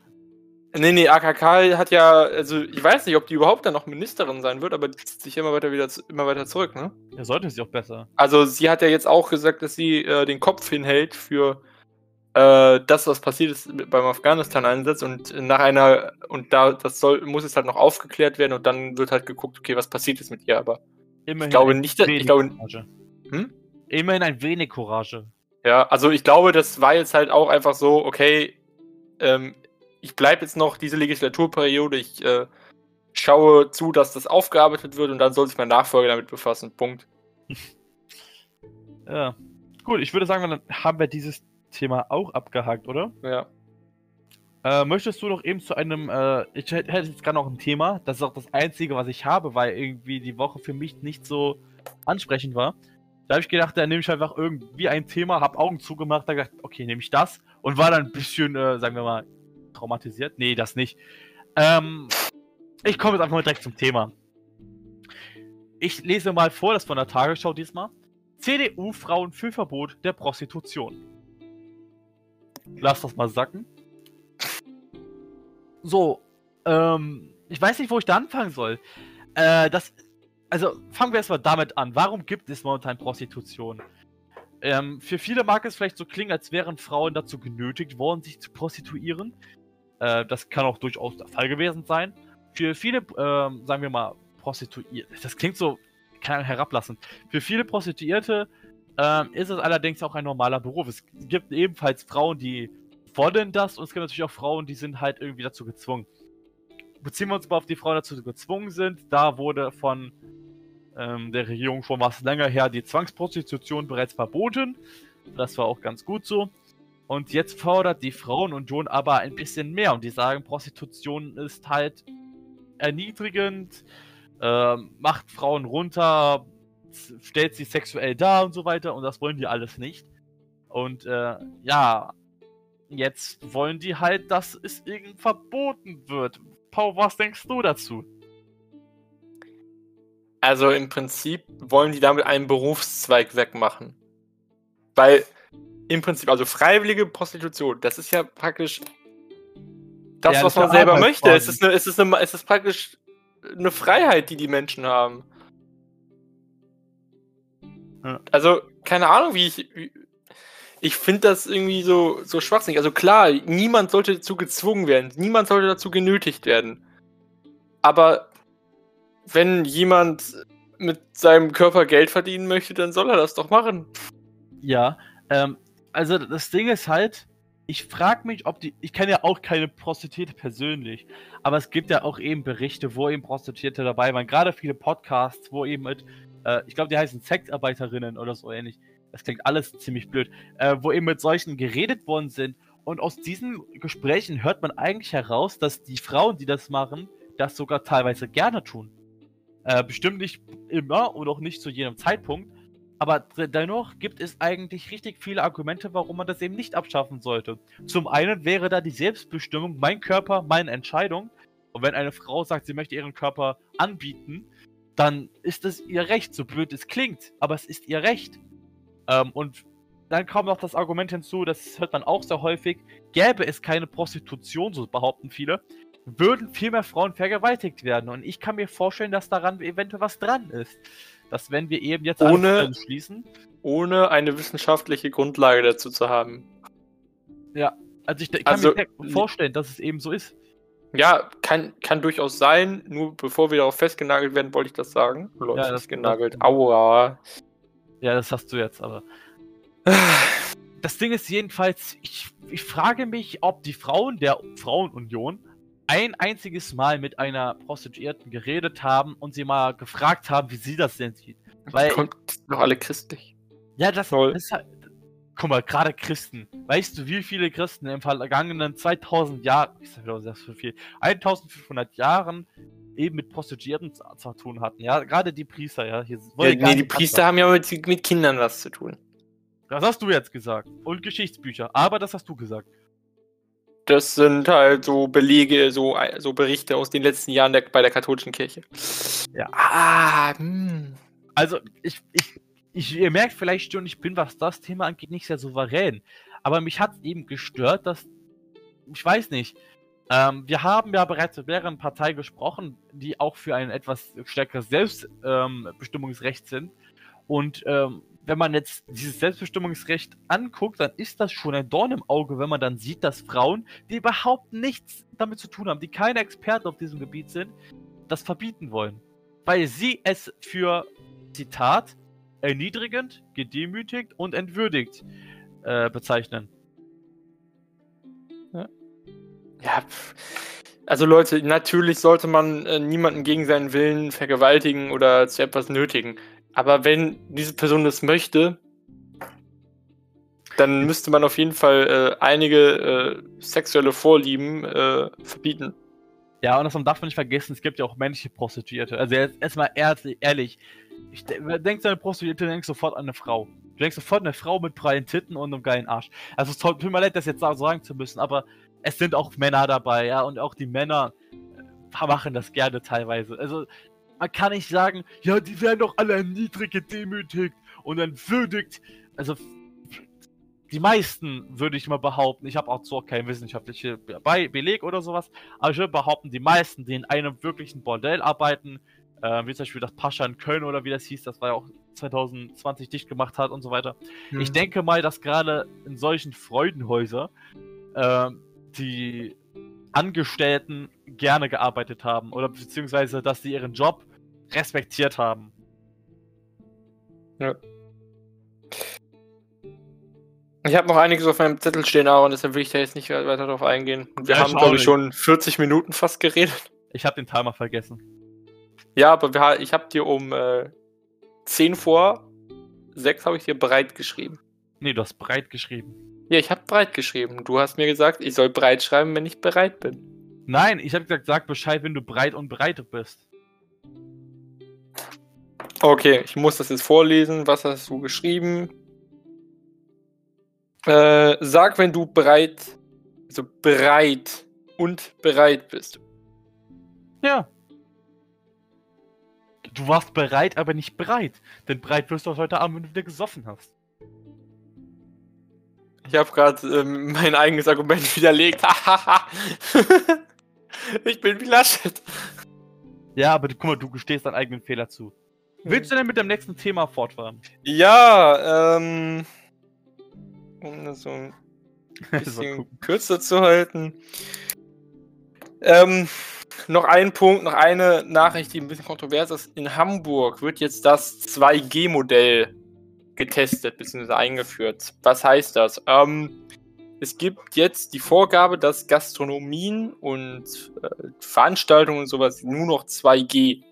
Nee, nee, AKK hat ja, also ich weiß nicht, ob die überhaupt dann noch Ministerin sein wird, aber die zieht sich immer weiter wieder immer weiter zurück, ne? Ja, sollte sie auch besser. Also sie hat ja jetzt auch gesagt, dass sie äh, den Kopf hinhält für äh, das, was passiert ist beim Afghanistan-Einsatz und nach einer und da das soll muss es halt noch aufgeklärt werden und dann wird halt geguckt, okay, was passiert ist mit ihr, aber Immerhin glaube ein nicht, dass- ich wenig glaube- Courage. Hm? Immerhin ein wenig Courage. ja, also ich glaube, das war jetzt halt auch einfach so, okay, ähm, ich bleibe jetzt noch diese Legislaturperiode, ich äh, schaue zu, dass das aufgearbeitet wird und dann soll sich mein Nachfolger damit befassen. Punkt. Ja. Gut, ich würde sagen, dann haben wir dieses Thema auch abgehakt, oder? Ja. Äh, möchtest du noch eben zu einem, äh, ich hätte jetzt gerade noch ein Thema, das ist auch das einzige, was ich habe, weil irgendwie die Woche für mich nicht so ansprechend war. Da habe ich gedacht, da nehme ich einfach irgendwie ein Thema, habe Augen zugemacht, da gedacht, okay, nehme ich das und war dann ein bisschen, äh, sagen wir mal, traumatisiert. Nee, das nicht. Ähm, ich komme jetzt einfach mal direkt zum Thema. Ich lese mal vor, das von der Tagesschau diesmal. CDU-Frauen für Verbot der Prostitution. Lass das mal sacken. So, ähm, ich weiß nicht, wo ich da anfangen soll. Äh, das, also fangen wir erstmal damit an. Warum gibt es momentan Prostitution? Ähm, für viele mag es vielleicht so klingen, als wären Frauen dazu genötigt worden, sich zu prostituieren. Äh, das kann auch durchaus der Fall gewesen sein. Für viele, ähm, sagen wir mal, Prostituierte, das klingt so keine herablassend. Für viele Prostituierte ähm, ist es allerdings auch ein normaler Beruf. Es gibt ebenfalls Frauen, die fordern das und es gibt natürlich auch Frauen, die sind halt irgendwie dazu gezwungen. Beziehen wir uns mal auf die Frauen, die dazu gezwungen sind. Da wurde von ähm, der Regierung schon was länger her die Zwangsprostitution bereits verboten. Das war auch ganz gut so. Und jetzt fordert die Frauenunion aber ein bisschen mehr und die sagen, Prostitution ist halt erniedrigend, ähm, macht Frauen runter, stellt sie sexuell dar und so weiter und das wollen die alles nicht. Und äh, ja, jetzt wollen die halt, dass es irgendwie verboten wird. Paul, was denkst du dazu? Also im Prinzip wollen die damit einen Berufszweig wegmachen. Weil im Prinzip, also freiwillige Prostitution, das ist ja praktisch das, Ja, was das man selber Arbeit möchte. Es ist, eine, es, ist eine, es ist praktisch eine Freiheit, die die Menschen haben. Ja. Also, keine Ahnung, wie ich. Wie, ich finde das irgendwie so, so schwachsinnig. Also klar, niemand sollte dazu gezwungen werden. Niemand sollte dazu genötigt werden. Aber wenn jemand mit seinem Körper Geld verdienen möchte, dann soll er das doch machen. Ja, ähm, also das Ding ist halt, ich frage mich, ob die, ich kenne ja auch keine Prostituierte persönlich, aber es gibt ja auch eben Berichte, wo eben Prostituierte dabei waren, gerade viele Podcasts, wo eben mit, äh, ich glaube, die heißen Sexarbeiterinnen oder so ähnlich, das klingt alles ziemlich blöd, äh, wo eben mit solchen geredet worden sind. Und aus diesen Gesprächen hört man eigentlich heraus, dass die Frauen, die das machen, das sogar teilweise gerne tun. Äh, bestimmt nicht immer und auch nicht zu jedem Zeitpunkt, aber dennoch gibt es eigentlich richtig viele Argumente, warum man das eben nicht abschaffen sollte. Zum einen wäre da die Selbstbestimmung, mein Körper, meine Entscheidung. Und wenn eine Frau sagt, sie möchte ihren Körper anbieten, dann ist es ihr Recht, so blöd es klingt, aber es ist ihr Recht. Ähm, und dann kam noch das Argument hinzu, das hört man auch sehr häufig, gäbe es keine Prostitution, so behaupten viele, würden viel mehr Frauen vergewaltigt werden. Und ich kann mir vorstellen, dass daran eventuell was dran ist. Dass wenn wir eben jetzt Ohne- schließen, Ohne eine wissenschaftliche Grundlage dazu zu haben. also ich kann Also, mir vorstellen, dass es eben so ist. Ja, kann, kann durchaus sein. Nur bevor wir darauf festgenagelt werden, wollte ich das sagen. Leute, Ja, das- festgenagelt. Aua. Ja, das hast du jetzt, aber. Das Ding ist jedenfalls, ich, ich frage mich, ob die Frauen der Frauenunion ein einziges Mal mit einer Prostituierten geredet haben und sie mal gefragt haben, wie sie das denn sieht. Weil, Kommt doch alle christlich. ja, das, Toll. das ist halt, guck mal, gerade Christen. Weißt du, wie viele Christen im vergangenen 2000 Jahren, ich sag wieder, das so viel, 1500 Jahren eben mit Prostituierten zu, tun hatten, ja, gerade die Priester, ja. Hier Ja, nee, die Priester haben ja mit, mit Kindern was zu tun. Das hast du jetzt gesagt. Und Geschichtsbücher. Aber das hast du gesagt. Das sind halt so Belege, so, so Berichte aus den letzten Jahren der, bei der katholischen Kirche. Ja. Ah, hm. Also, ich, ich, ich, ihr merkt vielleicht schon, ich bin, was das Thema angeht, nicht sehr souverän. Aber mich hat eben gestört, dass, ich weiß nicht, Ähm, wir haben ja bereits mit mehreren Parteien gesprochen, die auch für ein etwas stärkeres Selbstbestimmungsrecht ähm, sind. Und ähm, wenn man jetzt dieses Selbstbestimmungsrecht anguckt, dann ist das schon ein Dorn im Auge, wenn man dann sieht, dass Frauen, die überhaupt nichts damit zu tun haben, die keine Experten auf diesem Gebiet sind, das verbieten wollen. Weil sie es für, Zitat, erniedrigend, gedemütigt und entwürdigt äh, bezeichnen. Ja. ja. Also Leute, natürlich sollte man äh, niemanden gegen seinen Willen vergewaltigen oder zu etwas nötigen. Aber wenn diese Person das möchte, dann müsste man auf jeden Fall äh, einige äh, sexuelle Vorlieben äh, verbieten. Ja, und das darf man nicht vergessen, es gibt ja auch männliche Prostituierte. Also erstmal ehrlich, ich denkst an eine Prostituierte, denkst sofort an eine Frau. Du denkst sofort an eine Frau mit breiten Titten und einem geilen Arsch. Also es tut mir leid, das jetzt sagen zu müssen, aber es sind auch Männer dabei, ja, und auch die Männer äh, machen das gerne teilweise. Also man kann nicht sagen, ja, die werden doch alle erniedrigt, gedemütigt und entwürdigt. Also die meisten würde ich mal behaupten, ich habe auch zwar keinen wissenschaftlichen Be Beleg oder sowas, aber ich würde behaupten, die meisten, die in einem wirklichen Bordell arbeiten, äh, wie zum Beispiel das Pascha in Köln oder wie das hieß, das war ja auch 2020 dicht gemacht hat und so weiter. Mhm. Ich denke mal, dass gerade in solchen Freudenhäusern äh, die Angestellten gerne gearbeitet haben oder beziehungsweise, dass sie ihren Job respektiert haben. Ja. Ich habe noch einiges auf meinem Zettel stehen, aber deshalb will ich da jetzt nicht weiter darauf eingehen. Wir ja, haben, glaube ich, schon 40 Minuten fast geredet. Ich habe den Timer vergessen. Ja, aber wir, ich habe dir um äh, 10 vor 6 habe ich dir breit geschrieben. Nee, du hast breit geschrieben. Ja, ich habe breit geschrieben. Du hast mir gesagt, ich soll breit schreiben, wenn ich bereit bin. Nein, ich habe gesagt, sag Bescheid, wenn du breit und breit bist. Okay, ich muss das jetzt vorlesen. Was hast du geschrieben? Äh, sag, wenn du bereit, also bereit und bereit bist. Ja. Du warst bereit, aber nicht bereit. Denn bereit wirst du auch heute Abend, wenn du wieder gesoffen hast. Ich habe gerade ähm, mein eigenes Argument widerlegt. ich bin wie Laschet. Ja, aber guck mal, du gestehst deinen eigenen Fehler zu. Willst du denn mit dem nächsten Thema fortfahren? Ja, ähm um das so ein bisschen kürzer zu halten. Ähm, noch ein Punkt, noch eine Nachricht, die ein bisschen kontrovers ist. In Hamburg wird jetzt das 2G-Modell getestet bzw. eingeführt. Was heißt das? Ähm, es gibt jetzt die Vorgabe, dass Gastronomien und äh, Veranstaltungen und sowas nur noch 2G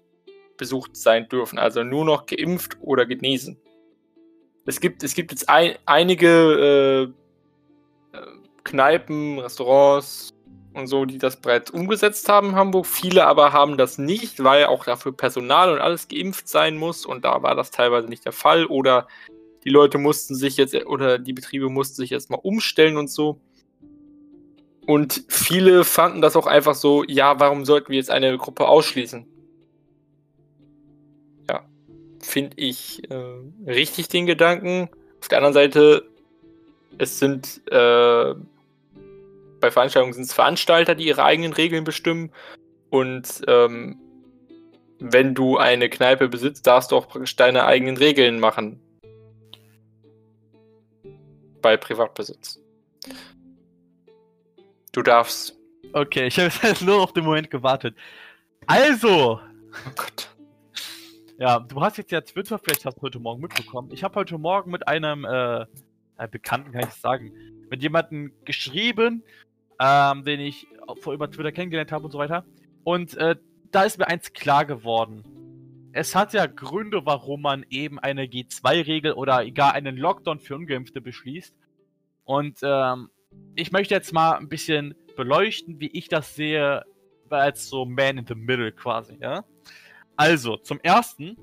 besucht sein dürfen, also nur noch geimpft oder genesen. Es gibt, es gibt jetzt ein, einige äh, äh, Kneipen, Restaurants und so, die das bereits umgesetzt haben in Hamburg. Viele aber haben das nicht, weil auch dafür Personal und alles geimpft sein muss und da war das teilweise nicht der Fall oder die Leute mussten sich jetzt oder die Betriebe mussten sich jetzt mal umstellen und so. Und viele fanden das auch einfach so, ja, warum sollten wir jetzt eine Gruppe ausschließen? Finde ich äh, richtig den Gedanken. Auf der anderen Seite, es sind äh, bei Veranstaltungen sind es Veranstalter, die ihre eigenen Regeln bestimmen. Und ähm, wenn du eine Kneipe besitzt, darfst du auch praktisch deine eigenen Regeln machen. Bei Privatbesitz. Du darfst. Okay, ich habe jetzt nur auf den Moment gewartet. Also! Oh Gott. Ja, du hast jetzt ja Twitter, vielleicht hast du heute Morgen mitbekommen. Ich habe heute Morgen mit einem äh, Bekannten, kann ich sagen, mit jemandem geschrieben, ähm, den ich vor über Twitter kennengelernt habe und so weiter. Und äh, da ist mir eins klar geworden. Es hat ja Gründe, warum man eben eine G2-Regel oder gar einen Lockdown für Ungeimpfte beschließt. Und ähm, ich möchte jetzt mal ein bisschen beleuchten, wie ich das sehe, als so Man in the Middle quasi, ja. Also, zum ersten,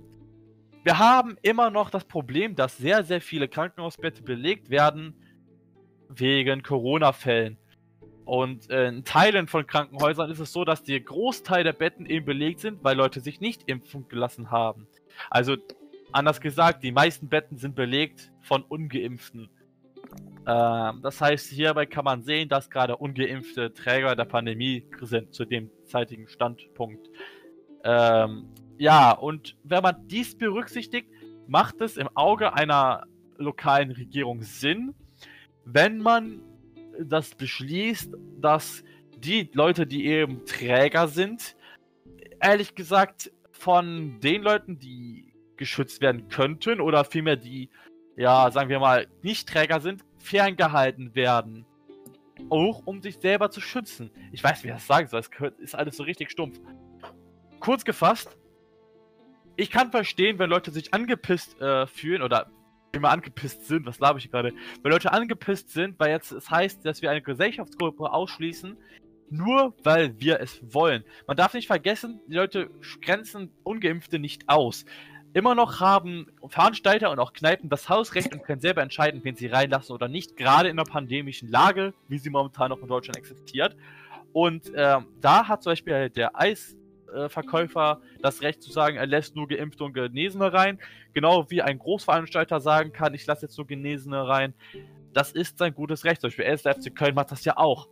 wir haben immer noch das Problem, dass sehr, sehr viele Krankenhausbetten belegt werden wegen Corona-Fällen. Und äh, in Teilen von Krankenhäusern ist es so, dass der Großteil der Betten eben belegt sind, weil Leute sich nicht impfen gelassen haben. Also, anders gesagt, die meisten Betten sind belegt von Ungeimpften. Ähm, das heißt, hierbei kann man sehen, dass gerade ungeimpfte Träger der Pandemie sind zu dem zeitigen Standpunkt. Ähm, ja, und wenn man dies berücksichtigt, macht es im Auge einer lokalen Regierung Sinn, wenn man das beschließt, dass die Leute, die eben Träger sind, ehrlich gesagt von den Leuten, die geschützt werden könnten oder vielmehr die, ja, sagen wir mal, nicht Träger sind, ferngehalten werden. Auch um sich selber zu schützen. Ich weiß, wie ich das sagen soll, es ist alles so richtig stumpf. Kurz gefasst, ich kann verstehen, wenn Leute sich angepisst äh, fühlen oder immer angepisst sind, was glaube ich gerade, wenn Leute angepisst sind, weil jetzt es heißt, dass wir eine Gesellschaftsgruppe ausschließen, nur weil wir es wollen. Man darf nicht vergessen, die Leute grenzen Ungeimpfte nicht aus. Immer noch haben Veranstalter und auch Kneipen das Hausrecht und können selber entscheiden, wen sie reinlassen oder nicht, gerade in der pandemischen Lage, wie sie momentan noch in Deutschland existiert. Und ähm, da hat zum Beispiel der Eisverkäufer äh, das Recht zu sagen, er lässt nur Geimpfte und Genesene rein. Genau wie ein Großveranstalter sagen kann, ich lasse jetzt nur Genesene rein. Das ist sein gutes Recht. Zum Beispiel 1. FC Köln macht das ja auch.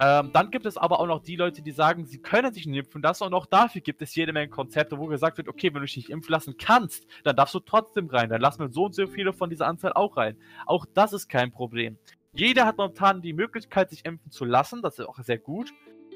Ähm, dann gibt es aber auch noch die Leute, die sagen, sie können sich nicht impfen lassen und auch dafür gibt es jede Menge Konzepte, wo gesagt wird, okay, wenn du dich nicht impfen lassen kannst, dann darfst du trotzdem rein, dann lassen wir so und so viele von dieser Anzahl auch rein. Auch das ist kein Problem. Jeder hat momentan die Möglichkeit, sich impfen zu lassen, das ist auch sehr gut,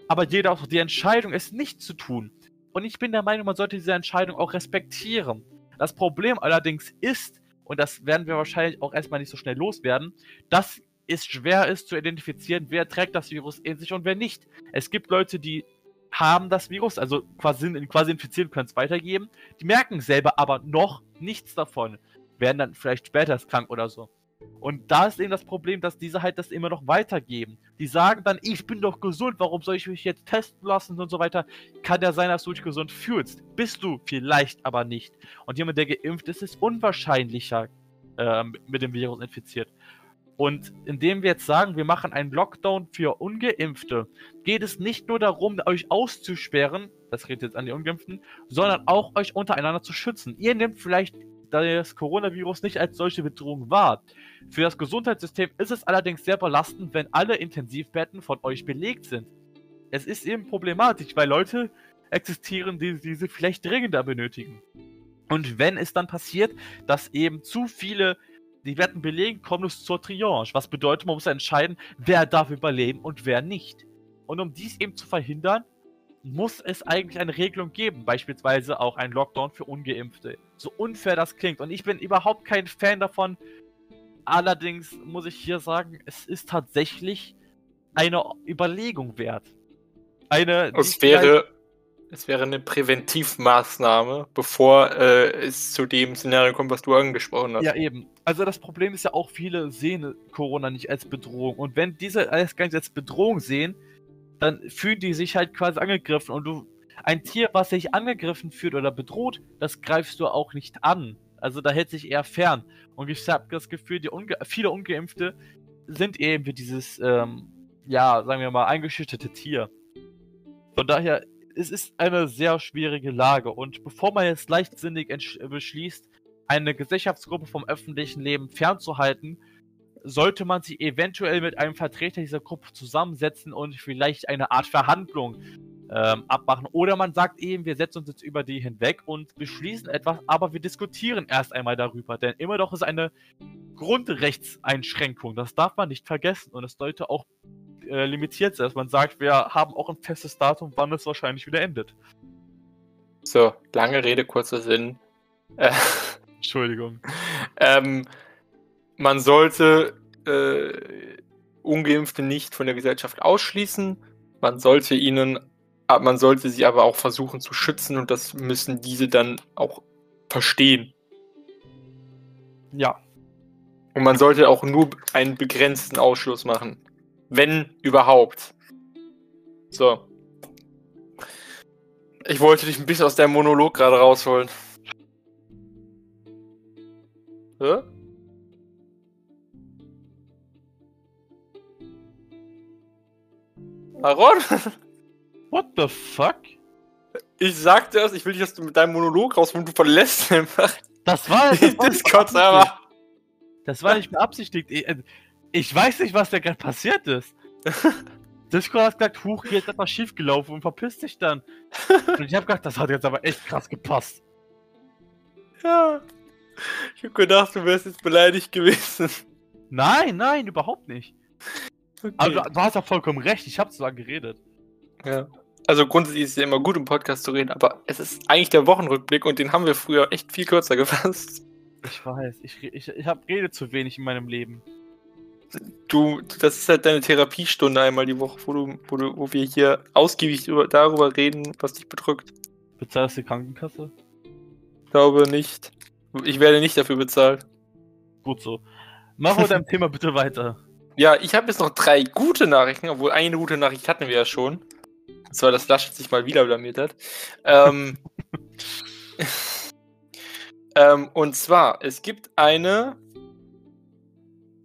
aber jeder auch die Entscheidung, es nicht zu tun. Und ich bin der Meinung, man sollte diese Entscheidung auch respektieren. Das Problem allerdings ist, und das werden wir wahrscheinlich auch erstmal nicht so schnell loswerden, dass es schwer ist zu identifizieren, wer trägt das Virus in sich und wer nicht. Es gibt Leute, die haben das Virus, also quasi, quasi infiziert können es weitergeben, die merken selber aber noch nichts davon, werden dann vielleicht später krank oder so. Und da ist eben das Problem, dass diese halt das immer noch weitergeben. Die sagen dann, ich bin doch gesund, warum soll ich mich jetzt testen lassen und so weiter. Kann ja sein, dass du dich gesund fühlst. Bist du vielleicht aber nicht. Und jemand, der geimpft ist, ist unwahrscheinlicher äh, mit dem Virus infiziert. Und indem wir jetzt sagen, wir machen einen Lockdown für Ungeimpfte, geht es nicht nur darum, euch auszusperren, das redet jetzt an die Ungeimpften, sondern auch euch untereinander zu schützen. Ihr nehmt vielleicht das Coronavirus nicht als solche Bedrohung wahr. Für das Gesundheitssystem ist es allerdings sehr belastend, wenn alle Intensivbetten von euch belegt sind. Es ist eben problematisch, weil Leute existieren, die diese vielleicht dringender benötigen. Und wenn es dann passiert, dass eben zu viele die werden belegen, kommt es zur Triage. Was bedeutet, man muss entscheiden, wer darf überleben und wer nicht. Und um dies eben zu verhindern, muss es eigentlich eine Regelung geben, beispielsweise auch ein Lockdown für Ungeimpfte. So unfair das klingt. Und ich bin überhaupt kein Fan davon. Allerdings muss ich hier sagen, es ist tatsächlich eine Überlegung wert. Eine. Es wäre es wäre eine Präventivmaßnahme, bevor äh, es zu dem Szenario kommt, was du angesprochen hast. Ja, eben. Also das Problem ist ja auch, viele sehen Corona nicht als Bedrohung. Und wenn diese alles gar nicht als Bedrohung sehen, dann fühlen die sich halt quasi angegriffen. Und du, ein Tier, was sich angegriffen fühlt oder bedroht, das greifst du auch nicht an. Also da hält sich eher fern. Und ich habe das Gefühl, die Unge viele Ungeimpfte sind eben wie dieses, ähm, ja, sagen wir mal, eingeschüchterte Tier. Von daher es ist eine sehr schwierige Lage und bevor man jetzt leichtsinnig beschließt, eine Gesellschaftsgruppe vom öffentlichen Leben fernzuhalten, sollte man sie eventuell mit einem Vertreter dieser Gruppe zusammensetzen und vielleicht eine Art Verhandlung ähm, abmachen. Oder man sagt eben, wir setzen uns jetzt über die hinweg und beschließen etwas, aber wir diskutieren erst einmal darüber. Denn immer doch ist eine Grundrechtseinschränkung. Das darf man nicht vergessen und es sollte auch äh, limitiert sein, dass man sagt, wir haben auch ein festes Datum, wann es wahrscheinlich wieder endet. So, lange Rede, kurzer Sinn. Äh, Entschuldigung. Ähm, man sollte äh, Ungeimpfte nicht von der Gesellschaft ausschließen. Man sollte ihnen, man sollte sie aber auch versuchen zu schützen und das müssen diese dann auch verstehen. Ja. Und man sollte auch nur einen begrenzten Ausschluss machen. Wenn überhaupt. So. Ich wollte dich ein bisschen aus deinem Monolog gerade rausholen. Hä? Aaron? What the fuck? Ich sagte es, ich will nicht, dass du mit deinem Monolog rausholst, du verlässt einfach. Das war, das Discord-Server. Das war nicht beabsichtigt. Äh, Ich weiß nicht, was da gerade passiert ist. Discord hat gesagt, huch, hier ist etwas schief gelaufen und verpisst dich dann. Und ich habe gedacht, das hat jetzt aber echt krass gepasst. Ja. Ich hab gedacht, du wärst jetzt beleidigt gewesen. Nein, nein, überhaupt nicht. Okay. Aber du, du hast ja vollkommen recht, ich habe zwar geredet. ja. Also grundsätzlich ist es ja immer gut, im Podcast zu reden, aber es ist eigentlich der Wochenrückblick und den haben wir früher echt viel kürzer gefasst. Ich weiß, ich, ich, ich habe rede zu wenig in meinem Leben. Du, das ist halt deine Therapiestunde einmal die Woche, wo, du, wo, du, wo wir hier ausgiebig über, darüber reden, was dich bedrückt. Bezahlst du die Krankenkasse? Glaube nicht. Ich werde nicht dafür bezahlt. Gut so. Mach mit deinem Thema bitte weiter. Ja, ich habe jetzt noch drei gute Nachrichten, obwohl eine gute Nachricht hatten wir ja schon. Und zwar, dass Laschet sich mal wieder blamiert hat. Ähm, ähm, und zwar, es gibt eine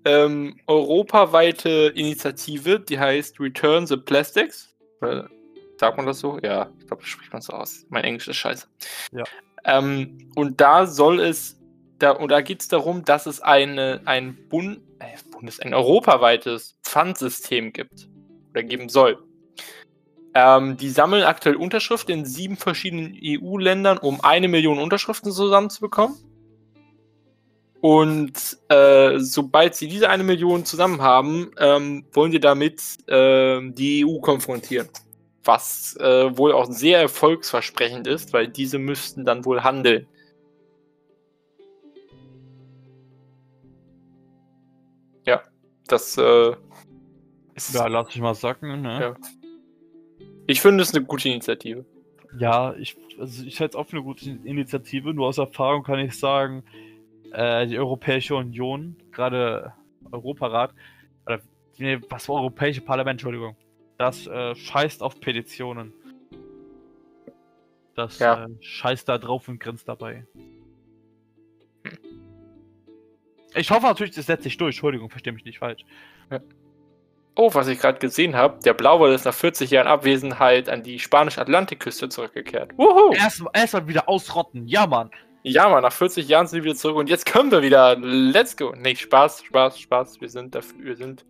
ähm, europaweite Initiative, die heißt Return the Plastics. Äh, Sagt man das so? Ja, ich glaube, das spricht man so aus. Mein Englisch ist scheiße. Ja. Ähm, und da soll es, da, und da geht es darum, dass es eine, ein Bund, äh, Bundes, ein europaweites Pfandsystem gibt. Oder geben soll. Ähm, die sammeln aktuell Unterschriften in sieben verschiedenen EU-Ländern, um eine Million Unterschriften zusammenzubekommen. Und äh, sobald sie diese eine Million zusammen haben, ähm, wollen die damit ähm, die EU konfrontieren. Was äh, wohl auch sehr erfolgsversprechend ist, weil diese müssten dann wohl handeln. Ja, das äh, ist. Ja, lass ich mal sacken, ne? Ja. Ich finde es eine gute Initiative. Ja, ich, also ich halte es auch für eine gute Initiative. Nur aus Erfahrung kann ich sagen, äh, die Europäische Union, gerade Europarat, oder nee, was war Europäische Parlament, Entschuldigung, das äh, scheißt auf Petitionen. Das Ja. äh, scheißt da drauf und grinst dabei. Ich hoffe natürlich, das setzt sich durch. Entschuldigung, verstehe mich nicht falsch. Oh, was ich gerade gesehen habe, der Blauwal ist nach 40 Jahren Abwesenheit an die spanische-Atlantikküste zurückgekehrt. Wuhu! Erstmal erst wieder ausrotten. Ja, Mann. Ja, Mann, nach 40 Jahren sind wir wieder zurück und jetzt können wir wieder. Let's go. Nee, Spaß, Spaß, Spaß. Wir sind dafür, wir sind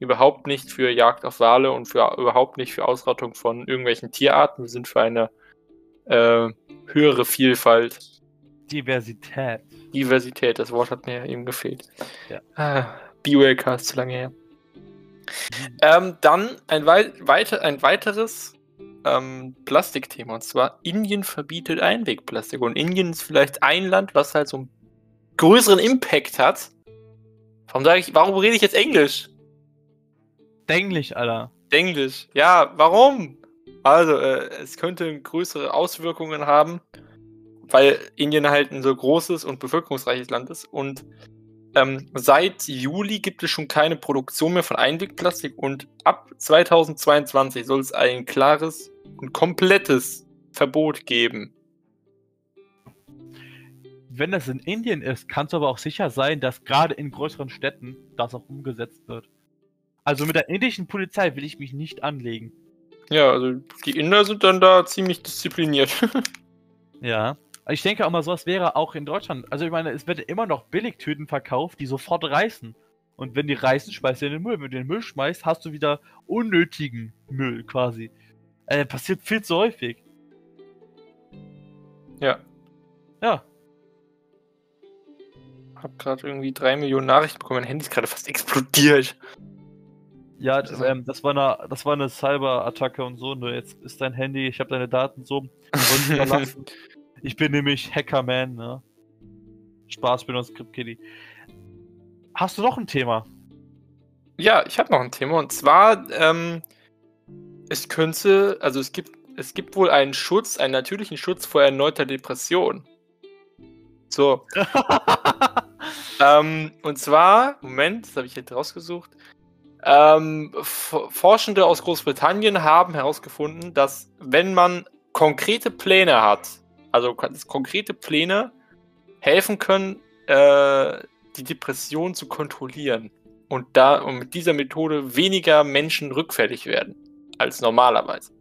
überhaupt nicht für Jagd auf Wale und für überhaupt nicht für Ausrottung von irgendwelchen Tierarten. Wir sind für eine äh, höhere Vielfalt. Diversität. Diversität, das Wort hat mir eben gefehlt. Ja. Ah, BioLK ist zu lange her. Ähm, dann ein, wei weiter, ein weiteres ähm, Plastikthema, und zwar Indien verbietet Einwegplastik. Und Indien ist vielleicht ein Land, was halt so einen größeren Impact hat. Warum sage ich, warum rede ich jetzt Englisch? Denklich, Alter. Englisch. Ja, warum? Also, äh, es könnte größere Auswirkungen haben, weil Indien halt ein so großes und bevölkerungsreiches Land ist. Und ähm, seit Juli gibt es schon keine Produktion mehr von Einwegplastik und ab 2022 soll es ein klares und komplettes Verbot geben. Wenn das in Indien ist, kannst du aber auch sicher sein, dass gerade in größeren Städten das auch umgesetzt wird. Also mit der indischen Polizei will ich mich nicht anlegen. Ja, also die Inder sind dann da ziemlich diszipliniert. Ja. Ich denke auch mal, sowas wäre auch in Deutschland. Also ich meine, es werden immer noch Billigtüten verkauft, die sofort reißen. Und wenn die reißen, schmeißt du in den Müll. Wenn du den Müll schmeißt, hast du wieder unnötigen Müll quasi. Äh, passiert viel zu häufig. ja, Ja. hab gerade irgendwie drei Millionen Nachrichten bekommen. Mein Handy ist gerade fast explodiert. Ja, das, ähm, das war eine, das war eine Cyber-Attacke und so. Ne? Jetzt ist dein Handy, ich habe deine Daten so verlassen. ich bin nämlich Hackerman, ne? Spaß, bin uns Script Kitty. Hast du noch ein Thema? Ja, ich habe noch ein Thema und zwar, ähm, es könnte, also es gibt, es gibt wohl einen Schutz, einen natürlichen Schutz vor erneuter Depression. So, ähm, und zwar, Moment, das habe ich jetzt rausgesucht. Ähm, Forschende aus Großbritannien haben herausgefunden, dass wenn man konkrete Pläne hat, also konkrete Pläne helfen können, äh, die Depression zu kontrollieren und da und mit dieser Methode weniger Menschen rückfällig werden als normalerweise.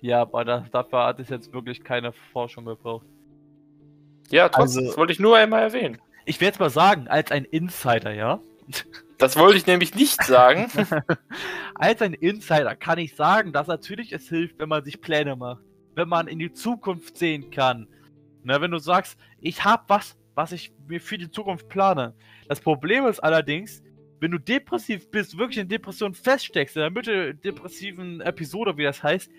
ja, aber da, dafür hat es jetzt wirklich keine Forschung gebraucht. Ja, trotzdem, Also- das wollte ich nur einmal erwähnen. ich werde es mal sagen, als ein Insider, ja? Das wollte ich nämlich nicht sagen. als ein Insider kann ich sagen, dass natürlich es hilft, wenn man sich Pläne macht. Wenn man in die Zukunft sehen kann. Na, wenn du sagst, ich habe was, was ich mir für die Zukunft plane. Das Problem ist allerdings, wenn du depressiv bist, wirklich in Depression feststeckst, in der Mitte depressiven Episode, wie das heißt,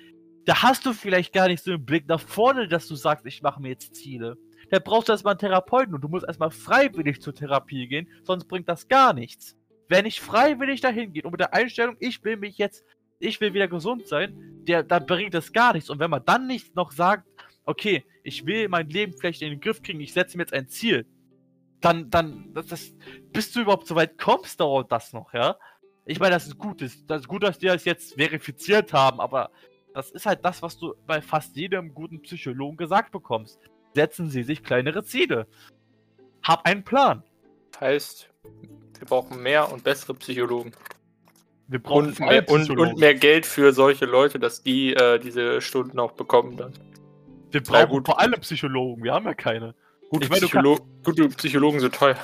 da hast du vielleicht gar nicht so einen Blick nach vorne, dass du sagst, ich mache mir jetzt Ziele. Da brauchst du erstmal einen Therapeuten und du musst erstmal freiwillig zur Therapie gehen, sonst bringt das gar nichts. Wer nicht freiwillig dahin geht und mit der Einstellung, ich will mich jetzt, ich will wieder gesund sein, der, dann bringt das gar nichts. Und wenn man dann nicht noch sagt, okay, ich will mein Leben vielleicht in den Griff kriegen, ich setze mir jetzt ein Ziel, dann, dann, das, das, bis du überhaupt so weit kommst, dauert das noch, ja. Ich meine, das ist gut, das, ist gut, dass die das jetzt verifiziert haben, aber das ist halt das, was du bei fast jedem guten Psychologen gesagt bekommst. Setzen Sie sich kleinere Ziele. Hab einen Plan. Heißt, wir brauchen mehr und bessere Psychologen. Wir brauchen Und mehr, und, und mehr Geld für solche Leute, dass die äh, diese Stunden auch bekommen dann. Wir Ja, brauchen gut. vor allem Psychologen. Wir haben ja keine. Gute, meine, du Psycholo gute Psychologen sind teuer.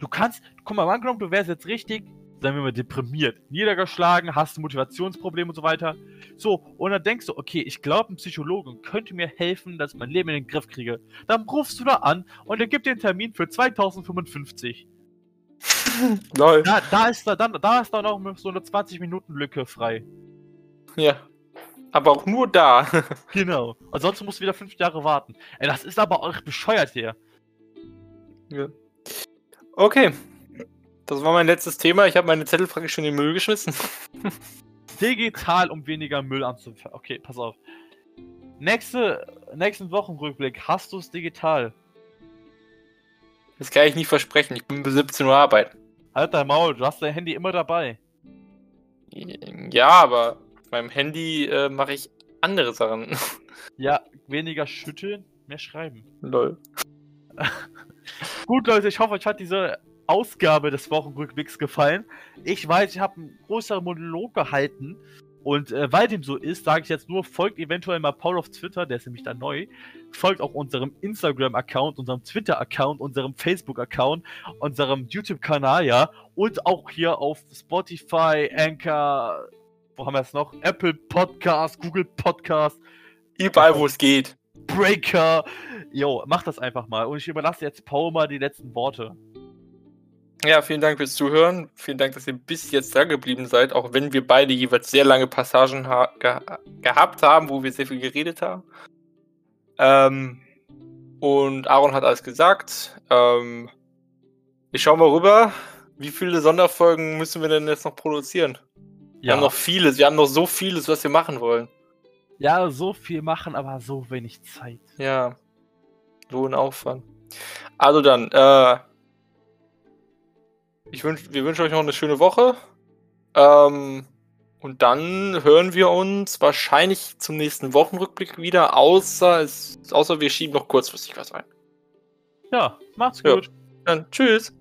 Du kannst, guck mal, angenommen, du wärst jetzt richtig, sagen wir mal, deprimiert, niedergeschlagen, hast Motivationsprobleme und so weiter. So, und dann denkst du, okay, ich glaube, ein Psychologe könnte mir helfen, dass ich mein Leben in den Griff kriege. Dann rufst du da an und er gibt dir einen Termin für 2055. Lol. Da, da ist da, dann, da ist dann auch so eine 20-Minuten-Lücke frei. Ja. Aber auch nur da. Genau. Ansonsten musst du wieder fünf Jahre warten. Ey, das ist aber auch bescheuert hier. ja. Okay. Das war mein letztes Thema. Ich habe meine Zettelfrage schon in den Müll geschmissen. Digital, um weniger Müll anzufangen. Okay, pass auf. Nächste, nächsten Wochenrückblick, hast du es digital? Das kann ich nicht versprechen. Ich bin bis 17 Uhr arbeiten. Halt dein Maul, du hast dein Handy immer dabei. Ja, aber auf meinem Handy äh, mache ich andere Sachen. Ja, weniger schütteln, mehr schreiben. Lol. Gut, Leute, ich hoffe, euch hat diese Ausgabe des Wochenrückblicks gefallen. Ich weiß, ich habe einen größeren Monolog gehalten. Und äh, weil dem so ist, sage ich jetzt nur, folgt eventuell mal Paul auf Twitter, der ist nämlich da neu. Folgt auch unserem Instagram-Account, unserem Twitter-Account, unserem Facebook-Account, unserem YouTube-Kanal, ja. Und auch hier auf Spotify, Anchor, wo haben wir es noch? Apple Podcast, Google Podcast, Überall, wo es geht. Breaker. Jo, mach das einfach mal. Und ich überlasse jetzt Paul mal die letzten Worte. Ja, vielen Dank fürs Zuhören. Vielen Dank, dass ihr bis jetzt da geblieben seid, auch wenn wir beide jeweils sehr lange Passagen ha ge gehabt haben, wo wir sehr viel geredet haben. Ähm, und Aaron hat alles gesagt. Ähm, ich schau mal rüber. Wie viele Sonderfolgen müssen wir denn jetzt noch produzieren? Wir haben noch vieles. Wir haben noch so vieles, was wir machen wollen. ja, so viel machen, aber so wenig Zeit. Ja. So ein Aufwand. Also dann, äh, ich wünsch, wir wünschen euch noch eine schöne Woche. Ähm, und dann hören wir uns wahrscheinlich zum nächsten Wochenrückblick wieder, außer, es, außer wir schieben noch kurzfristig was ein. Ja, macht's Ja. gut. Dann tschüss.